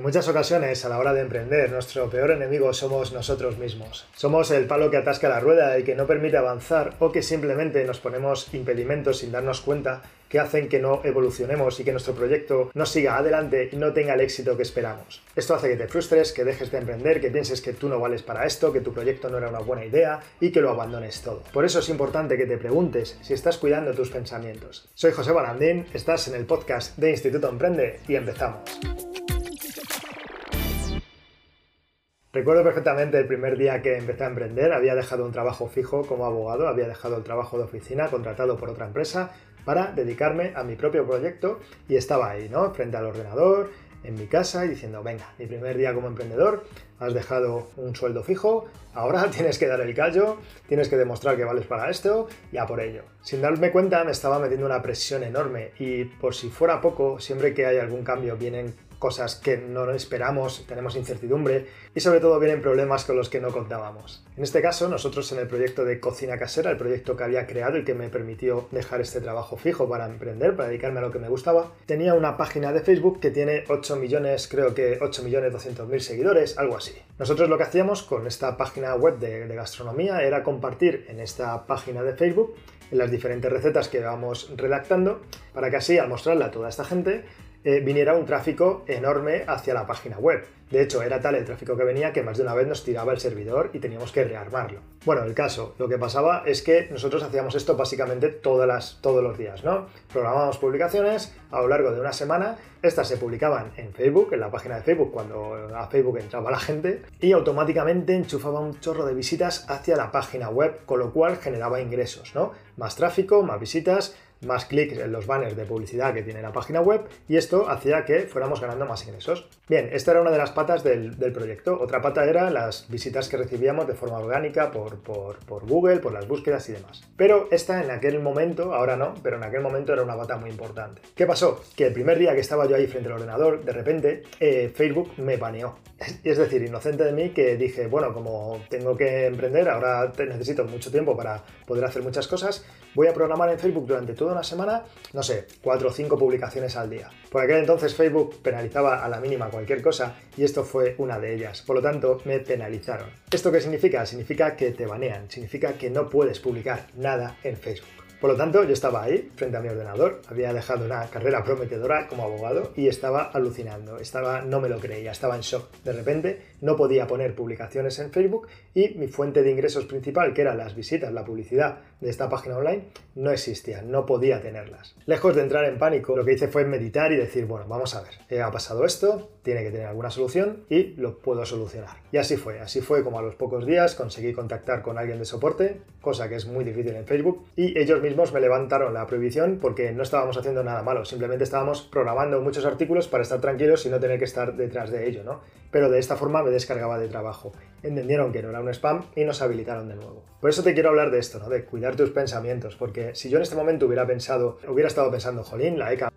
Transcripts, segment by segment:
En muchas ocasiones, a la hora de emprender, nuestro peor enemigo somos nosotros mismos. Somos el palo que atasca la rueda y que no permite avanzar o que simplemente nos ponemos impedimentos sin darnos cuenta que hacen que no evolucionemos y que nuestro proyecto no siga adelante y no tenga el éxito que esperamos. Esto hace que te frustres, que dejes de emprender, que pienses que tú no vales para esto, que tu proyecto no era una buena idea y que lo abandones todo. Por eso es importante que te preguntes si estás cuidando tus pensamientos. Soy José Balandín, estás en el podcast de Instituto Emprende y empezamos. Recuerdo perfectamente el primer día que empecé a emprender, había dejado un trabajo fijo como abogado, había dejado el trabajo de oficina contratado por otra empresa para dedicarme a mi propio proyecto y estaba ahí, ¿no? Frente al ordenador, en mi casa y diciendo, venga, mi primer día como emprendedor, has dejado un sueldo fijo, ahora tienes que dar el callo, tienes que demostrar que vales para esto, ya por ello. Sin darme cuenta me estaba metiendo una presión enorme y por si fuera poco, siempre que hay algún cambio vienen cosas que no esperamos, tenemos incertidumbre y sobre todo vienen problemas con los que no contábamos. En este caso, nosotros en el proyecto de cocina casera, el proyecto que había creado y que me permitió dejar este trabajo fijo para emprender, para dedicarme a lo que me gustaba, tenía una página de Facebook que tiene 8 millones, creo que 8 millones 200 mil seguidores, algo así. Nosotros lo que hacíamos con esta página web de, de gastronomía era compartir en esta página de Facebook las diferentes recetas que íbamos redactando para que así al mostrarla a toda esta gente eh, viniera un tráfico enorme hacia la página web. De hecho, era tal el tráfico que venía que más de una vez nos tiraba el servidor y teníamos que rearmarlo. Bueno, el caso, lo que pasaba es que nosotros hacíamos esto básicamente todos los días, ¿no? Programábamos publicaciones a lo largo de una semana, estas se publicaban en Facebook, en la página de Facebook, cuando a Facebook entraba la gente, y automáticamente enchufaba un chorro de visitas hacia la página web, con lo cual generaba ingresos, ¿no? Más tráfico, más visitas, más clics en los banners de publicidad que tiene la página web y esto hacía que fuéramos ganando más ingresos. Bien, esta era una de las patas del, proyecto. Otra pata era las visitas que recibíamos de forma orgánica por, por, Google, por las búsquedas y demás. Pero esta en aquel momento, ahora no, pero en aquel momento era una pata muy importante. ¿Qué pasó? Que el primer día que estaba yo ahí frente al ordenador, de repente eh, Facebook me baneó. Es decir, inocente de mí que dije, bueno, como tengo que emprender, ahora necesito mucho tiempo para poder hacer muchas cosas, voy a programar en Facebook durante una semana, no sé, cuatro o cinco publicaciones al día. Por aquel entonces Facebook penalizaba a la mínima cualquier cosa y esto fue una de ellas. Por lo tanto, me penalizaron. ¿Esto qué significa? Significa que te banean, significa que no puedes publicar nada en Facebook. Por lo tanto, yo estaba ahí, frente a mi ordenador, había dejado una carrera prometedora como abogado y estaba alucinando, estaba, no me lo creía, estaba en shock. De repente, no podía poner publicaciones en Facebook y mi fuente de ingresos principal, que eran las visitas, la publicidad de esta página online, no existía, no podía tenerlas. Lejos de entrar en pánico, lo que hice fue meditar y decir, bueno, vamos a ver, eh, ha pasado esto, tiene que tener alguna solución y lo puedo solucionar. Y así fue, así fue como a los pocos días conseguí contactar con alguien de soporte, cosa que es muy difícil en Facebook, y ellos mismos me levantaron la prohibición porque no estábamos haciendo nada malo, simplemente estábamos programando muchos artículos para estar tranquilos y no tener que estar detrás de ello, ¿no? Pero de esta forma me descargaba de trabajo. Entendieron que no era un spam y nos habilitaron de nuevo. Por eso te quiero hablar de esto, ¿no? De cuidar tus pensamientos, porque si yo en este momento hubiera pensado, hubiera estado pensando, jolín, la ECA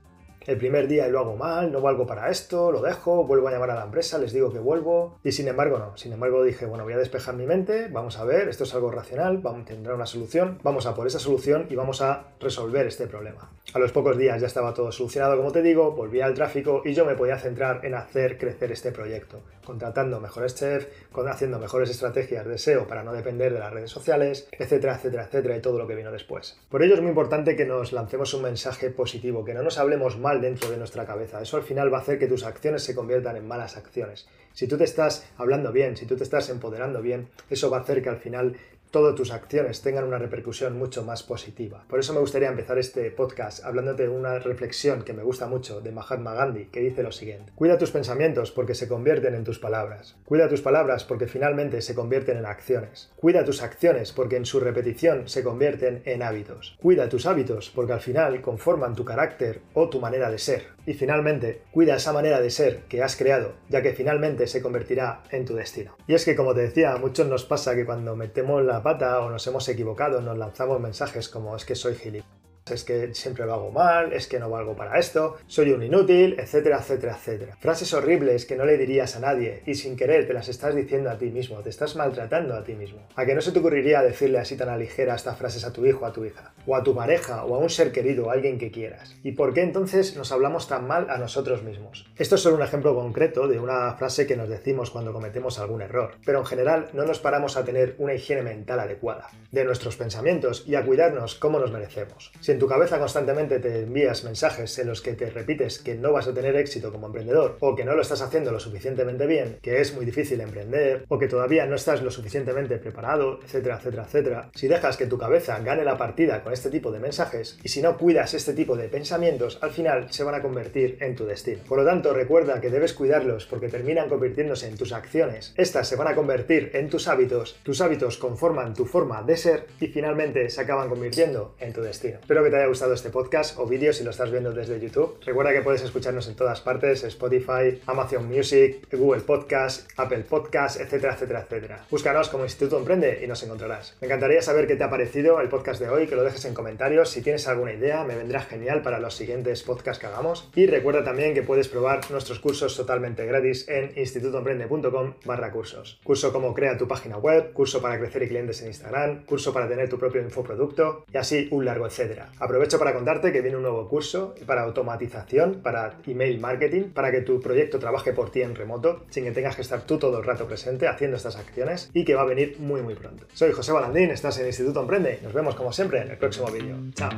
el primer día lo hago mal, no valgo para esto, lo dejo, vuelvo a llamar a la empresa, les digo que vuelvo. Y sin embargo, no. Sin embargo, dije, bueno, voy a despejar mi mente, vamos a ver, esto es algo racional, vamos, tendrá una solución, vamos a por esa solución y vamos a resolver este problema. A los pocos días ya estaba todo solucionado, como te digo, volví al tráfico y yo me podía centrar en hacer crecer este proyecto, contratando mejores chefs, haciendo mejores estrategias de SEO para no depender de las redes sociales, etcétera, etcétera, etcétera, y todo lo que vino después. Por ello es muy importante que nos lancemos un mensaje positivo, que no nos hablemos mal dentro de nuestra cabeza. Eso al final va a hacer que tus acciones se conviertan en malas acciones. Si tú te estás hablando bien, si tú te estás empoderando bien, eso va a hacer que al final todas tus acciones tengan una repercusión mucho más positiva. Por eso me gustaría empezar este podcast hablándote de una reflexión que me gusta mucho de Mahatma Gandhi, que dice lo siguiente. Cuida tus pensamientos porque se convierten en tus palabras. Cuida tus palabras porque finalmente se convierten en acciones. Cuida tus acciones porque en su repetición se convierten en hábitos. Cuida tus hábitos porque al final conforman tu carácter o tu manera de ser. Y finalmente, cuida esa manera de ser que has creado, ya que finalmente se convertirá en tu destino. Y es que, como te decía, a muchos nos pasa que cuando metemos la pata o nos hemos equivocado, nos lanzamos mensajes como es que soy gilipollas es que siempre lo hago mal, es que no valgo para esto, soy un inútil, etcétera, etcétera, etcétera. Frases horribles que no le dirías a nadie y sin querer te las estás diciendo a ti mismo, te estás maltratando a ti mismo. ¿A que no se te ocurriría decirle así tan a ligera estas frases a tu hijo, a tu hija? O a tu pareja, o a un ser querido, a alguien que quieras. ¿Y por qué entonces nos hablamos tan mal a nosotros mismos? Esto es solo un ejemplo concreto de una frase que nos decimos cuando cometemos algún error, pero en general no nos paramos a tener una higiene mental adecuada de nuestros pensamientos y a cuidarnos como nos merecemos. En tu cabeza constantemente te envías mensajes en los que te repites que no vas a tener éxito como emprendedor o que no lo estás haciendo lo suficientemente bien, que es muy difícil emprender o que todavía no estás lo suficientemente preparado, etcétera, etcétera, etcétera, si dejas que tu cabeza gane la partida con este tipo de mensajes y si no cuidas este tipo de pensamientos, al final se van a convertir en tu destino. Por lo tanto, recuerda que debes cuidarlos porque terminan convirtiéndose en tus acciones. Estas se van a convertir en tus hábitos, tus hábitos conforman tu forma de ser y finalmente se acaban convirtiendo en tu destino. Que te haya gustado este podcast o vídeo si lo estás viendo desde YouTube. Recuerda que puedes escucharnos en todas partes, Spotify, Amazon Music, Google Podcast, Apple Podcast, etcétera, etcétera, etcétera. Búscanos como Instituto Emprende y nos encontrarás. Me encantaría saber qué te ha parecido el podcast de hoy, que lo dejes en comentarios. Si tienes alguna idea, me vendrá genial para los siguientes podcasts que hagamos. Y recuerda también que puedes probar nuestros cursos totalmente gratis en institutoemprende.com barra cursos. Curso como crea tu página web, curso para crecer y clientes en Instagram, curso para tener tu propio infoproducto y así un largo etcétera. Aprovecho para contarte que viene un nuevo curso para automatización, para email marketing, para que tu proyecto trabaje por ti en remoto, sin que tengas que estar tú todo el rato presente haciendo estas acciones y que va a venir muy muy pronto. Soy José Balandín, estás en Instituto Emprende. Nos vemos como siempre en el próximo vídeo. Chao.